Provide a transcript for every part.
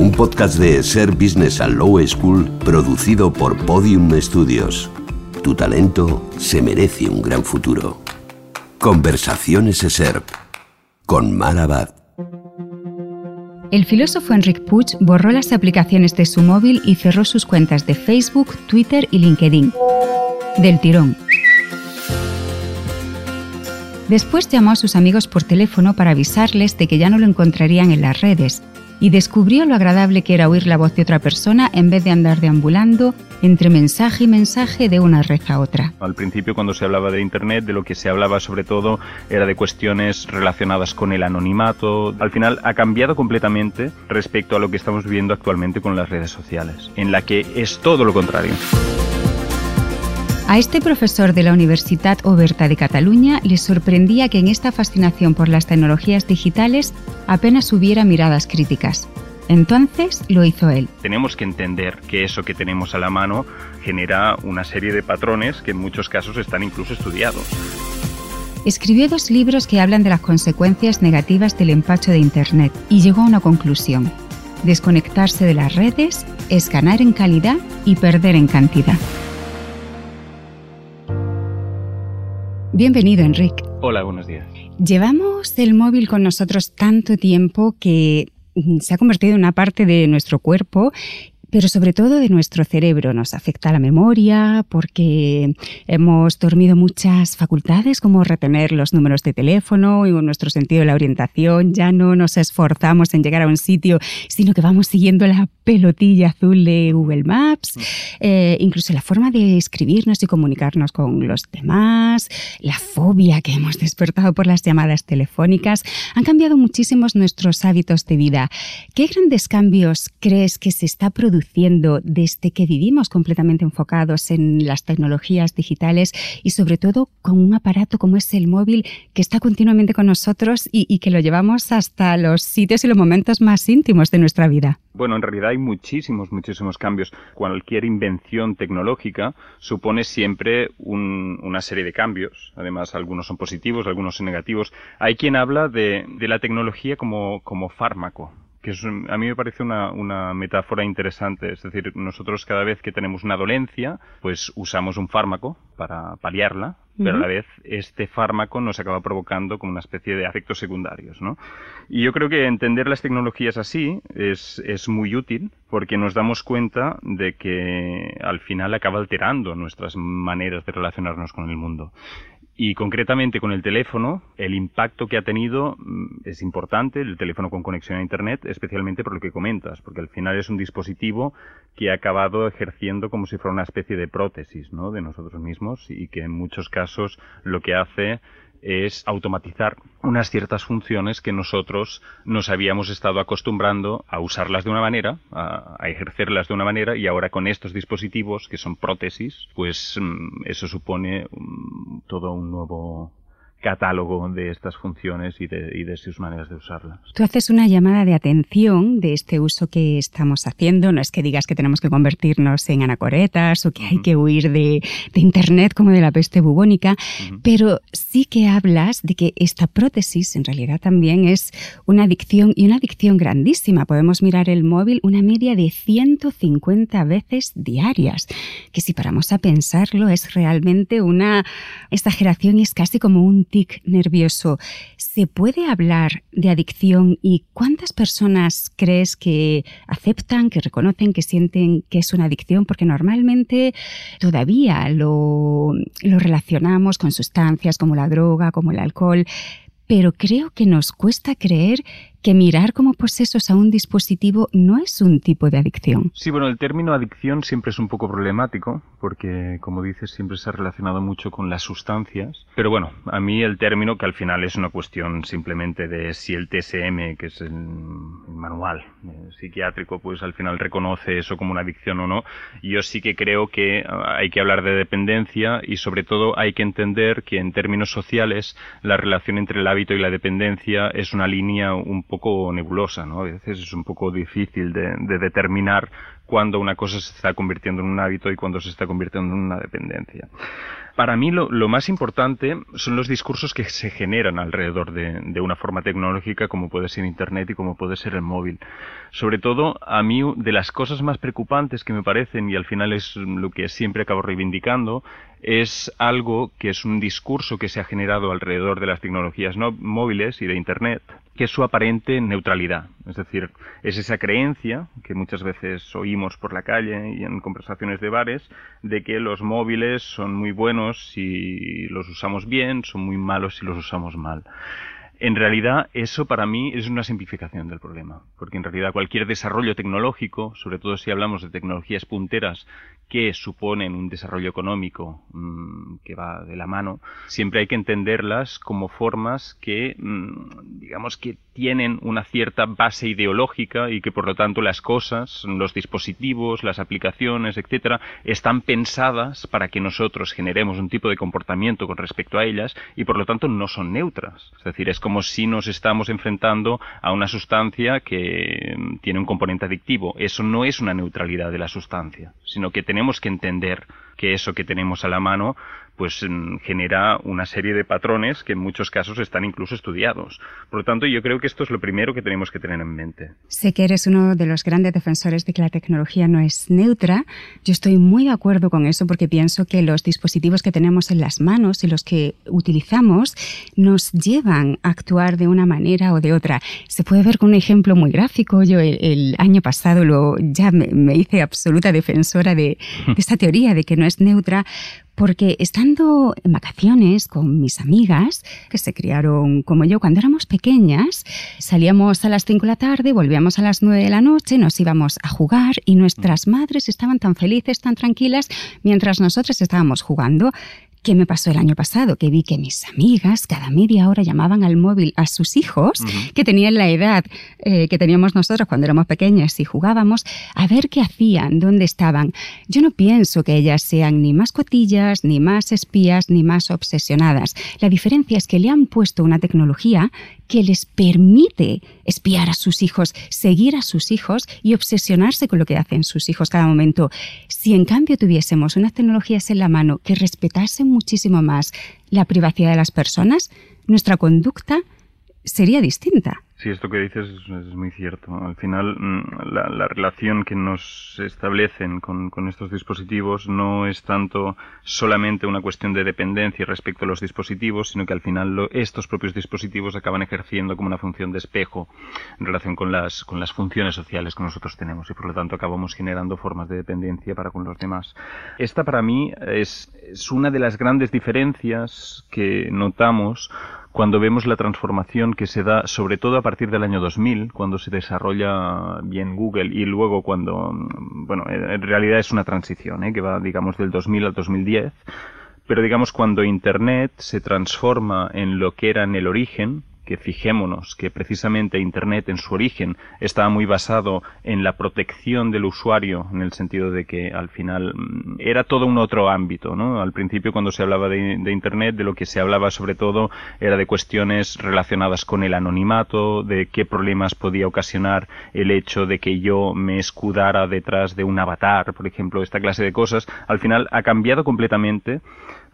Un podcast de ESER Business and Law School producido por Podium Studios. Tu talento se merece un gran futuro. Conversaciones ESER con Marabad. El filósofo Enric Puig borró las aplicaciones de su móvil y cerró sus cuentas de Facebook, Twitter y LinkedIn. Del tirón. Después llamó a sus amigos por teléfono para avisarles de que ya no lo encontrarían en las redes y descubrió lo agradable que era oír la voz de otra persona en vez de andar deambulando entre mensaje y mensaje de una red a otra. Al principio cuando se hablaba de Internet, de lo que se hablaba sobre todo era de cuestiones relacionadas con el anonimato. Al final ha cambiado completamente respecto a lo que estamos viviendo actualmente con las redes sociales, en la que es todo lo contrario. A este profesor de la Universidad Oberta de Cataluña le sorprendía que en esta fascinación por las tecnologías digitales apenas hubiera miradas críticas. Entonces lo hizo él. Tenemos que entender que eso que tenemos a la mano genera una serie de patrones que en muchos casos están incluso estudiados. Escribió dos libros que hablan de las consecuencias negativas del empacho de Internet y llegó a una conclusión. Desconectarse de las redes es ganar en calidad y perder en cantidad. Bienvenido, Enric. Hola, buenos días. Llevamos el móvil con nosotros tanto tiempo que mm, se ha convertido en una parte de nuestro cuerpo pero sobre todo de nuestro cerebro. Nos afecta la memoria porque hemos dormido muchas facultades como retener los números de teléfono y nuestro sentido de la orientación. Ya no nos esforzamos en llegar a un sitio, sino que vamos siguiendo la pelotilla azul de Google Maps. Eh, incluso la forma de escribirnos y comunicarnos con los demás, la fobia que hemos despertado por las llamadas telefónicas, han cambiado muchísimos nuestros hábitos de vida. ¿Qué grandes cambios crees que se está produciendo? desde que vivimos completamente enfocados en las tecnologías digitales y sobre todo con un aparato como es el móvil que está continuamente con nosotros y, y que lo llevamos hasta los sitios y los momentos más íntimos de nuestra vida. Bueno, en realidad hay muchísimos, muchísimos cambios. Cualquier invención tecnológica supone siempre un, una serie de cambios. Además, algunos son positivos, algunos son negativos. Hay quien habla de, la tecnología como, como fármaco que a mí me parece una, una, metáfora interesante. Es decir, nosotros cada vez que tenemos una dolencia, pues usamos un fármaco para paliarla, pero a la vez este fármaco nos acaba provocando como una especie de efectos secundarios, ¿no? Y yo creo que entender las tecnologías así es, es muy útil porque nos damos cuenta de que al final acaba alterando nuestras maneras de relacionarnos con el mundo. Y concretamente con el teléfono, el impacto que ha tenido mm, es importante, el teléfono con conexión a Internet, especialmente por lo que comentas, porque al final es un dispositivo que ha acabado ejerciendo como si fuera una especie de prótesis ¿no? de nosotros mismos y que en muchos casos lo que hace es automatizar unas ciertas funciones que nosotros nos habíamos estado acostumbrando a usarlas de una manera, a, ejercerlas de una manera, y ahora con estos dispositivos, que son prótesis, pues mm, eso supone mm, todo un nuevo catálogo de estas funciones y de, sus maneras de usarlas. Tú haces una llamada de atención de este uso que estamos haciendo. No es que digas que tenemos que convertirnos en anacoretas o que hay que huir de, Internet como de la peste bubónica, pero sí que hablas de que esta prótesis en realidad también es una adicción y una adicción grandísima. Podemos mirar el móvil una media de 150 veces diarias, que si paramos a pensarlo es realmente una exageración y es casi como un tic nervioso. ¿Se puede hablar de adicción y cuántas personas crees que aceptan, que reconocen, que sienten que es una adicción? Porque normalmente todavía lo, lo relacionamos con sustancias como la droga, como el alcohol, pero creo que nos cuesta creer que mirar como posesos a un dispositivo no es un tipo de adicción. Sí, bueno, el término adicción siempre es un poco problemático porque, como dices, siempre se ha relacionado mucho con las sustancias. Pero bueno, a mí el término, que al final es una cuestión simplemente de si el TSM, que es el, manual eh, psiquiátrico, pues al final reconoce eso como una adicción o no, yo sí que creo que ah, hay que hablar de dependencia y sobre todo hay que entender que en términos sociales la relación entre el hábito y la dependencia es una línea un poco nebulosa, ¿no? A veces es un poco difícil de, de determinar cuándo una cosa se está convirtiendo en un hábito y cuándo se está convirtiendo en una dependencia. Para mí lo, más importante son los discursos que se generan alrededor de, una forma tecnológica como puede ser Internet y como puede ser el móvil. Sobre todo, a mí de las cosas más preocupantes que me parecen, y al final es lo que siempre acabo reivindicando, es algo que es un discurso que se ha generado alrededor de las tecnologías móviles y de Internet, que es su aparente neutralidad. Es decir, es esa creencia que muchas veces oímos por la calle y en conversaciones de bares de que los móviles son muy buenos si los usamos bien, son muy malos si los usamos mal. En realidad, eso para mí es una simplificación del problema, porque en realidad cualquier desarrollo tecnológico, sobre todo si hablamos de tecnologías punteras que suponen un desarrollo económico mm, que va de la mano, siempre hay que entenderlas como formas que, mm, digamos, que tienen una cierta base ideológica y que por lo tanto las cosas, los dispositivos, las aplicaciones, etcétera, están pensadas para que nosotros generemos un tipo de comportamiento con respecto a ellas y por lo tanto no son neutras. Es decir, es como si nos estamos enfrentando a una sustancia que tiene un componente adictivo. Eso no es una neutralidad de la sustancia, sino que tenemos que entender que eso que tenemos a la mano pues mm, genera una serie de patrones que en muchos casos están incluso estudiados. Por lo tanto, yo creo que esto es lo primero que tenemos que tener en mente. Sé que eres uno de los grandes defensores de que la tecnología no es neutra. Yo estoy muy de acuerdo con eso porque pienso que los dispositivos que tenemos en las manos y los que utilizamos nos llevan a actuar de una manera o de otra. Se puede ver con un ejemplo muy gráfico. Yo el, año pasado ya me, hice absoluta defensora de, de esta teoría de que no es neutra porque estando en vacaciones con mis amigas, que se criaron como yo cuando éramos pequeñas, salíamos a las 5 de la tarde, volvíamos a las 9 de la noche, nos íbamos a jugar y nuestras madres estaban tan felices, tan tranquilas, mientras nosotras estábamos jugando. ¿Qué me pasó el año pasado? Que vi que mis amigas cada media hora llamaban al móvil a sus hijos, que tenían la edad eh, que teníamos nosotros cuando éramos pequeñas y jugábamos, a ver qué hacían, dónde estaban. Yo no pienso que ellas sean ni más cotillas, ni más espías, ni más obsesionadas. La diferencia es que le han puesto una tecnología que les permite espiar a sus hijos, seguir a sus hijos y obsesionarse con lo que hacen sus hijos cada momento. Si en cambio tuviésemos unas tecnologías en la mano que respetasen muchísimo más la privacidad de las personas, nuestra conducta sería distinta. Sí, esto que dices es, muy cierto. Al final, mm, la, relación que nos establecen con, estos dispositivos no es tanto solamente una cuestión de dependencia respecto a los dispositivos, sino que al final estos propios dispositivos acaban ejerciendo como una función de espejo en relación con las, con las funciones sociales que nosotros tenemos y por lo tanto acabamos generando formas de dependencia para con los demás. Esta para mí es, es una de las grandes diferencias que notamos cuando vemos la transformación que se da sobre todo a partir del año 2000, cuando se desarrolla bien Google y luego cuando, bueno, en realidad es una transición, ¿eh? que va, digamos, del 2000 al 2010, pero digamos cuando Internet se transforma en lo que era en el origen, que fijémonos que precisamente Internet en su origen estaba muy basado en la protección del usuario, en el sentido de que al final mm, era todo un otro ámbito, ¿no? Al principio cuando se hablaba de, de Internet, de lo que se hablaba sobre todo era de cuestiones relacionadas con el anonimato, de qué problemas podía ocasionar el hecho de que yo me escudara detrás de un avatar, por ejemplo, esta clase de cosas. Al final ha cambiado completamente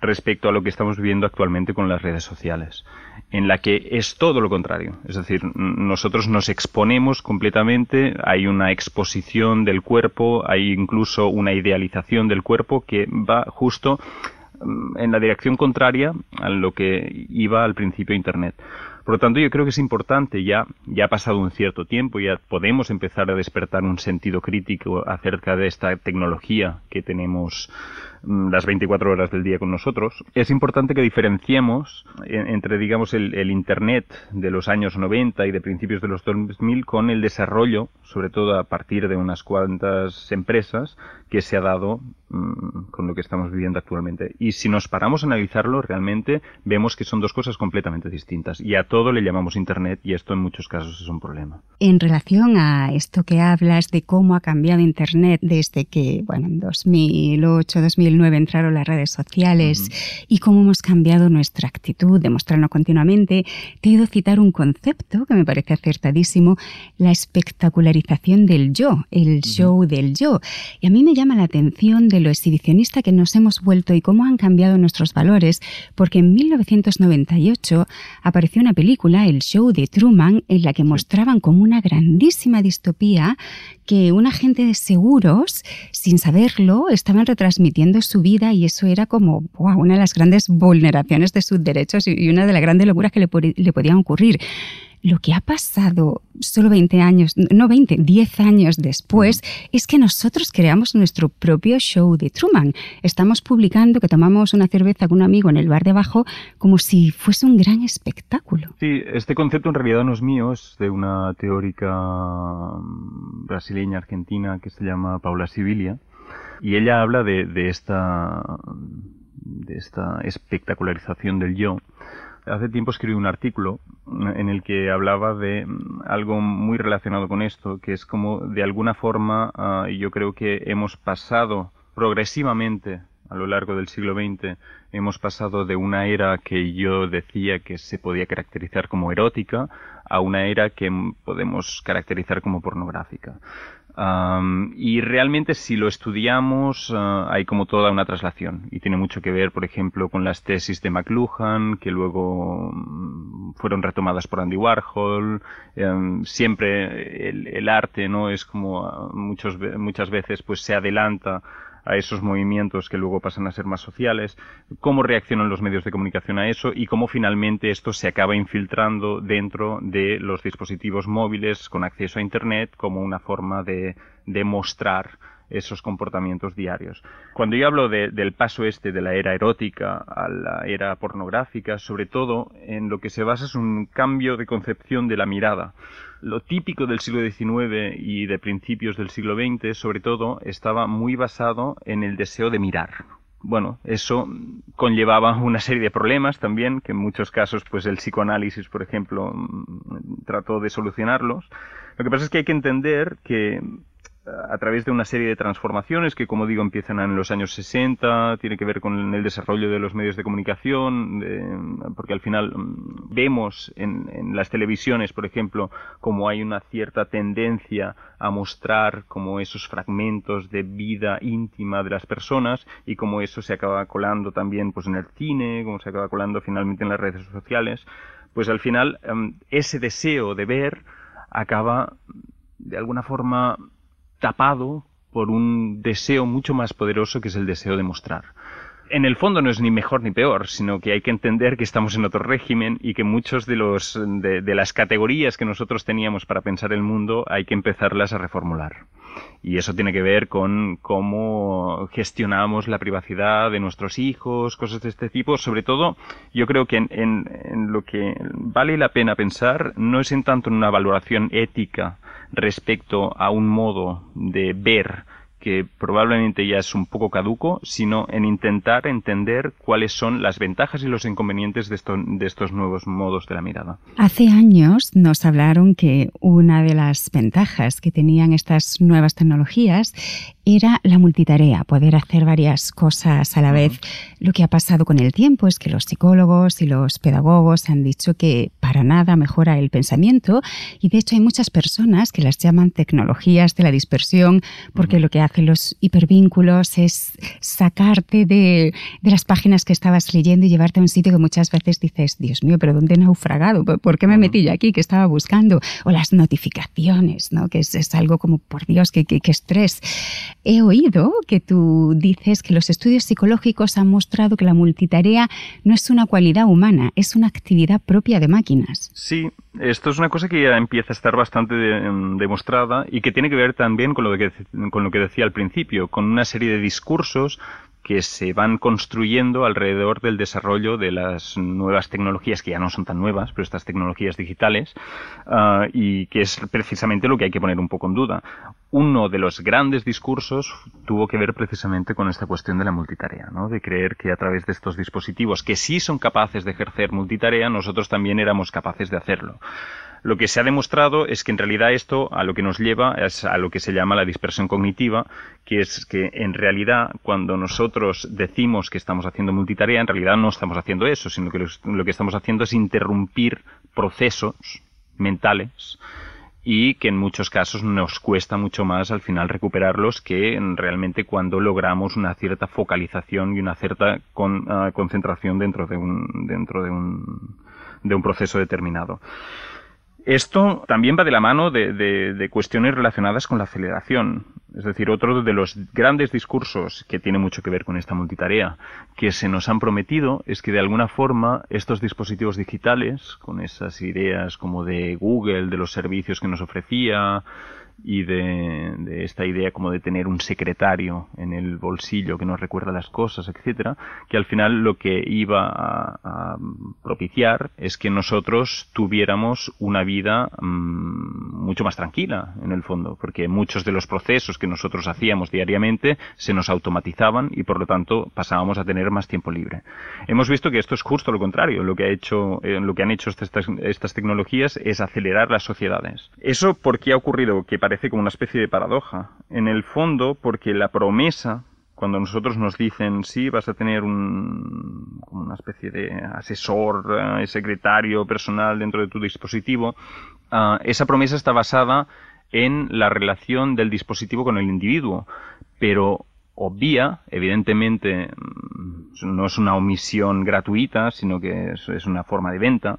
respecto a lo que estamos viviendo actualmente con las redes sociales, en la que es todo lo contrario. Es decir, nosotros nos exponemos completamente, hay una exposición del cuerpo, hay incluso una idealización del cuerpo que va justo mm, en la dirección contraria a lo que iba al principio Internet. Por lo tanto, yo creo que es importante, ya, ya ha pasado un cierto tiempo, ya podemos empezar a despertar un sentido crítico acerca de esta tecnología que tenemos las 24 horas del día con nosotros, es importante que diferenciemos entre, digamos, el, el, Internet de los años 90 y de principios de los 2000 con el desarrollo, sobre todo a partir de unas cuantas empresas, que se ha dado mm, con lo que estamos viviendo actualmente. Y si nos paramos a analizarlo, realmente vemos que son dos cosas completamente distintas. Y a todo le llamamos Internet y esto en muchos casos es un problema. En relación a esto que hablas de cómo ha cambiado Internet desde que, bueno, en 2008, 2009 entraron las redes sociales y cómo hemos cambiado nuestra actitud de mostrarnos continuamente, te he ido a citar un concepto que me parece acertadísimo, la espectacularización del yo, el show del yo. Y a mí me llama la atención de lo exhibicionista que nos hemos vuelto y cómo han cambiado nuestros valores, porque en 1998 apareció una película, El Show de Truman, en la que mostraban como una grandísima distopía que un agente de seguros, sin saberlo, estaban retransmitiendo su vida y eso era como una de las grandes vulneraciones de sus derechos y una de las grandes locuras que le, le podían ocurrir lo que ha pasado solo 20 años, no 20, 10 años después, es que nosotros creamos nuestro propio show de Truman. Estamos publicando que tomamos una cerveza con un amigo en el bar de abajo como si fuese un gran espectáculo. Sí, este concepto en realidad no es mío, es de una teórica mm, brasileña argentina que se llama Paula Sibilia. Y ella habla de, esta, espectacularización del yo. Hace tiempo escribí un artículo en el que hablaba de algo muy relacionado con esto, que es como de alguna forma ah, yo creo que hemos pasado progresivamente a lo largo del siglo XX hemos pasado de una era que yo decía que se podía caracterizar como erótica a una era que podemos caracterizar como pornográfica y realmente si lo estudiamos ah, hay como toda una traslación y tiene mucho que ver, por ejemplo, con las tesis de McLuhan que luego mm, fueron retomadas por Andy Warhol. Em, siempre el, el, arte, ¿no? Es como ah, muchos, muchas veces pues se adelanta a esos movimientos que luego pasan a ser más sociales, cómo reaccionan los medios de comunicación a eso y cómo finalmente esto se acaba infiltrando dentro de los dispositivos móviles con acceso a Internet como una forma de, demostrar esos comportamientos diarios. Cuando yo hablo del paso este de la era erótica a la era pornográfica, sobre todo en lo que se basa es un cambio de concepción de la mirada lo típico del siglo XIX y de principios del siglo XX, sobre todo, estaba muy basado en el deseo de mirar. Bueno, eso conllevaba una serie de problemas también, que en muchos casos, pues el psicoanálisis, por ejemplo, mm, trató de solucionarlos. Lo que pasa es que hay que entender que a través de una serie de transformaciones que, como digo, empiezan en los años 60, tiene que ver con el desarrollo de los medios de comunicación, porque al final mm, vemos en, las televisiones, por ejemplo, como hay una cierta tendencia a mostrar como esos fragmentos de vida íntima de las personas y como eso se acaba colando también pues en el cine, como se acaba colando finalmente en las redes sociales, pues al final mm, ese deseo de ver acaba de alguna forma tapado por un deseo mucho más poderoso que es el deseo de mostrar. En el fondo no es ni mejor ni peor, sino que hay que entender que estamos en otro régimen y que muchos de de las categorías que nosotros teníamos para pensar el mundo hay que empezarlas a reformular. Y eso tiene que ver con cómo gestionamos la privacidad de nuestros hijos, cosas de este tipo. Sobre todo, yo creo que en, en lo que vale la pena pensar no es en tanto en una valoración ética respecto a un modo de ver que probablemente ya es un poco caduco, sino en intentar entender cuáles son las ventajas y los inconvenientes de, de, estos nuevos modos de la mirada. Hace años nos hablaron que una de las ventajas que tenían estas nuevas tecnologías era la multitarea, poder hacer varias cosas a la vez. Lo que ha pasado con el tiempo es que los psicólogos y los pedagogos han dicho que para nada mejora el pensamiento y de hecho hay muchas personas que las llaman tecnologías de la dispersión porque lo que hacen los hipervínculos es sacarte de, de, las páginas que estabas leyendo y llevarte a un sitio que muchas veces dices, Dios mío, pero ¿dónde he naufragado? ¿Por qué me metí yo aquí? que estaba buscando? O las notificaciones, ¿no? que es, es algo como, por Dios, qué, qué, qué estrés. He oído que tú dices que los estudios psicológicos han mostrado que la multitarea no es una cualidad humana, es una actividad propia de Sí, esto es una cosa que ya empieza a estar bastante em, demostrada y que tiene que ver también con lo, que, con lo que decía al principio, con una serie de discursos que se van construyendo alrededor del desarrollo de las nuevas tecnologías, que ya no son tan nuevas, pero estas tecnologías digitales, ah, y que es precisamente lo que hay que poner un poco en duda. Uno de los grandes discursos tuvo que ver precisamente con esta cuestión de la multitarea, ¿no? de creer que a través de estos dispositivos que sí son capaces de ejercer multitarea, nosotros también éramos capaces de hacerlo. Lo que se ha demostrado es que en realidad esto a lo que nos lleva es a lo que se llama la dispersión cognitiva, que es que en realidad cuando nosotros decimos que estamos haciendo multitarea, en realidad no estamos haciendo eso, sino que lo que estamos haciendo es interrumpir procesos mentales y que en muchos casos nos cuesta mucho más al final recuperarlos que realmente cuando logramos una cierta focalización y una cierta ah, concentración dentro de un dentro de un, de un proceso determinado. Esto también va de la mano de, cuestiones relacionadas con la aceleración. Es decir, otro de los grandes discursos que tiene mucho que ver con esta multitarea que se nos han prometido es que de alguna forma estos dispositivos digitales, con esas ideas como de Google, de los servicios que nos ofrecía, y de, esta idea como de tener un secretario en el bolsillo que nos recuerda las cosas, etcétera, que al final lo que iba a, propiciar es que nosotros tuviéramos una vida mm, mucho más tranquila en el fondo, porque muchos de los procesos que nosotros hacíamos diariamente se nos automatizaban y por lo tanto pasábamos a tener más tiempo libre. Hemos visto que esto es justo lo contrario, lo que ha hecho, eh, lo que han hecho estas, estas tecnologías es acelerar las sociedades. Eso porque ha ocurrido que parece como una especie de paradoja. En el fondo, porque la promesa, cuando nosotros nos dicen, sí, vas a tener un, una especie de asesor, eh, secretario personal dentro de tu dispositivo, ah, esa promesa está basada en la relación del dispositivo con el individuo, pero obvia, evidentemente mm, no es una omisión gratuita, sino que es una forma de venta,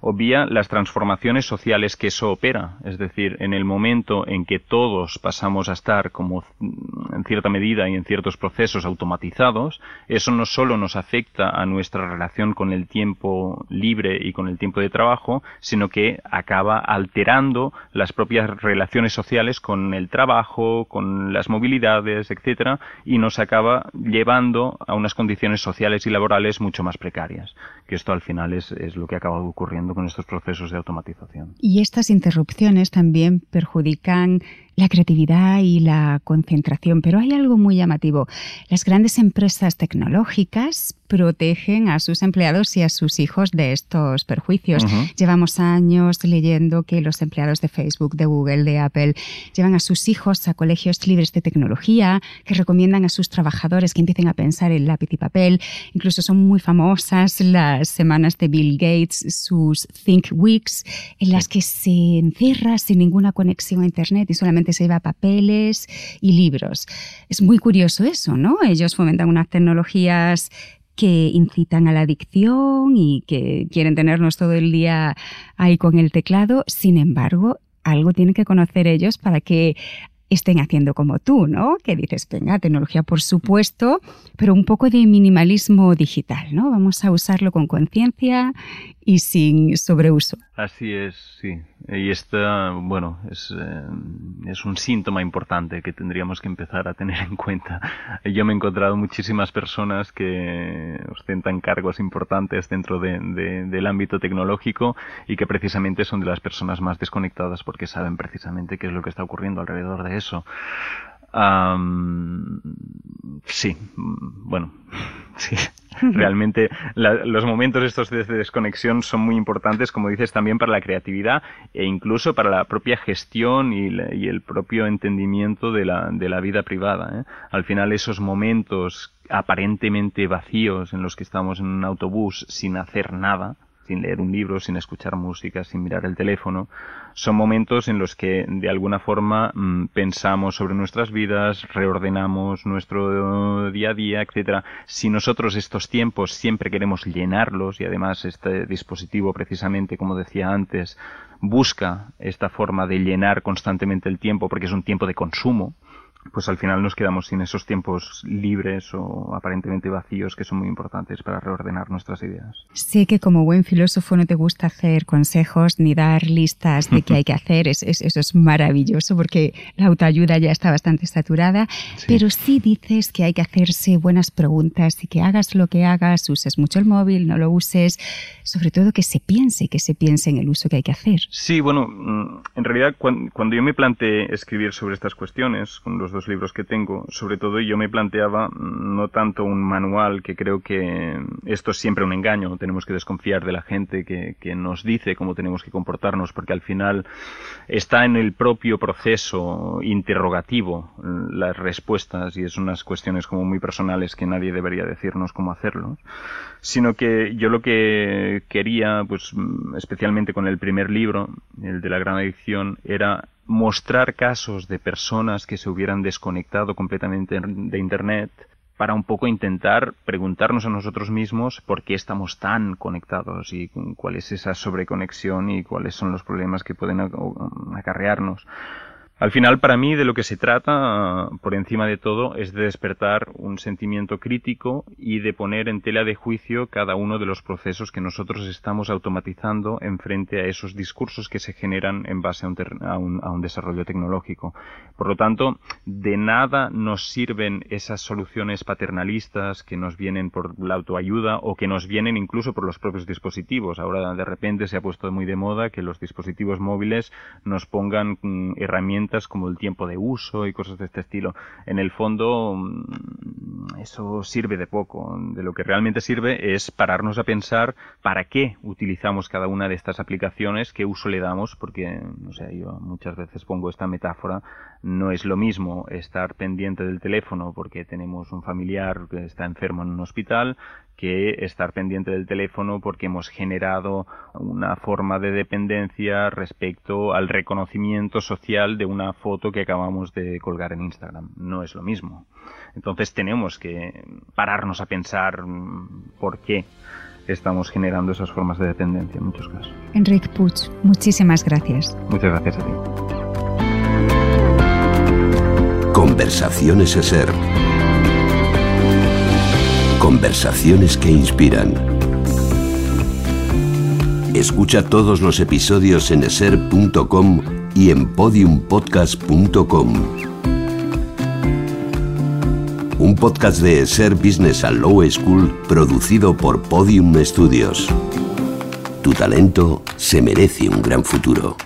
obvia las transformaciones sociales que eso opera. Es decir, en el momento en que todos pasamos a estar como en cierta medida y en ciertos procesos automatizados, eso no solo nos afecta a nuestra relación con el tiempo libre y con el tiempo de trabajo, sino que acaba alterando las propias relaciones sociales con el trabajo, con las movilidades, etcétera, y nos acaba llevando a unas condiciones sociales y laborales mucho más precarias. Que esto al final es, es lo que acaba ocurriendo con estos procesos de automatización. Y estas interrupciones también perjudican la creatividad y la concentración. Pero hay algo muy llamativo. Las grandes empresas tecnológicas protegen a sus empleados y a sus hijos de estos perjuicios. Llevamos años leyendo que los empleados de Facebook, de Google, de Apple llevan a sus hijos a colegios libres de tecnología, que recomiendan a sus trabajadores que empiecen a pensar en lápiz y papel. Incluso son muy famosas las semanas de Bill Gates, sus Think Weeks, en las que se encierra sin ninguna conexión a Internet y solamente se lleva papeles y libros. Es muy curioso eso, ¿no? Ellos fomentan unas tecnologías que incitan a la adicción y que quieren tenernos todo el día ahí con el teclado. Sin embargo, algo tienen que conocer ellos para que estén haciendo como tú, ¿no? Que dices, venga, tecnología por supuesto, pero un poco de minimalismo digital, ¿no? Vamos a usarlo con conciencia y sin sobreuso. Así es, sí. Y esta, bueno, es, eh, es un síntoma importante que tendríamos que empezar a tener en cuenta. Yo me he encontrado muchísimas personas que ostentan cargos importantes dentro de, del ámbito tecnológico y que precisamente son de las personas más desconectadas porque saben precisamente qué es lo que está ocurriendo alrededor de eso sí, bueno, sí. Realmente los momentos estos de desconexión son muy importantes, como dices, también para la creatividad e incluso para la propia gestión y, el propio entendimiento de la, de la vida privada. ¿eh? Al final esos momentos aparentemente vacíos en los que estamos en un autobús sin hacer nada, sin leer un libro, sin escuchar música, sin mirar el teléfono. Son momentos en los que de alguna forma mm, pensamos sobre nuestras vidas, reordenamos nuestro día a día, etcétera. Si nosotros estos tiempos siempre queremos llenarlos y además este dispositivo precisamente, como decía antes, busca esta forma de llenar constantemente el tiempo porque es un tiempo de consumo, pues al final nos quedamos sin esos tiempos libres o aparentemente vacíos que son muy importantes para reordenar nuestras ideas. Sé que como buen filósofo no te gusta hacer consejos ni dar listas de qué hay que hacer, eso es maravilloso porque la autoayuda ya está bastante saturada, pero sí dices que hay que hacerse buenas preguntas y que hagas lo que hagas, uses mucho el móvil, no lo uses, sobre todo que se piense, que se piense en el uso que hay que hacer. Sí, bueno, mm, en realidad cuando, yo me planteé escribir sobre estas cuestiones, con los dos libros que tengo, sobre todo yo me planteaba mm, no tanto un manual, que creo que esto es siempre un engaño, tenemos que desconfiar de la gente que, que nos dice cómo tenemos que comportarnos, porque al final está en el propio proceso interrogativo las respuestas y es unas cuestiones como muy personales que nadie debería decirnos cómo hacerlo, sino que yo lo que quería, pues especialmente con el primer libro, el de la gran adicción, era mostrar casos de personas que se hubieran desconectado completamente de Internet para un poco intentar preguntarnos a nosotros mismos por qué estamos tan conectados y cuál es esa sobreconexión y cuáles son los problemas que pueden acarrearnos. Al final, para mí, de lo que se trata, por encima de todo, es de despertar un sentimiento crítico y de poner en tela de juicio cada uno de los procesos que nosotros estamos automatizando en frente a esos discursos que se generan en base a un, a un desarrollo tecnológico. Por lo tanto, de nada nos sirven esas soluciones paternalistas que nos vienen por la autoayuda o que nos vienen incluso por los propios dispositivos. Ahora, de repente, se ha puesto muy de moda que los dispositivos móviles nos pongan mm, como el tiempo de uso y cosas de este estilo. En el fondo, mm, eso sirve de poco. De lo que realmente sirve es pararnos a pensar para qué utilizamos cada una de estas aplicaciones, qué uso le damos, porque, no sé, yo muchas veces pongo esta metáfora, no es lo mismo estar pendiente del teléfono porque tenemos un familiar que está enfermo en un hospital que estar pendiente del teléfono porque hemos generado una forma de dependencia respecto al reconocimiento social de una foto que acabamos de colgar en Instagram. No es lo mismo. Entonces tenemos que pararnos a pensar mm, por qué estamos generando esas formas de dependencia en muchos casos. Enrique Puig, muchísimas gracias. Muchas gracias a ti. Conversaciones ser Conversaciones que inspiran. Escucha todos los episodios en eser.com y en podiumpodcast.com. Un podcast de Ser Business and Low School producido por Podium Studios. Tu talento se merece un gran futuro.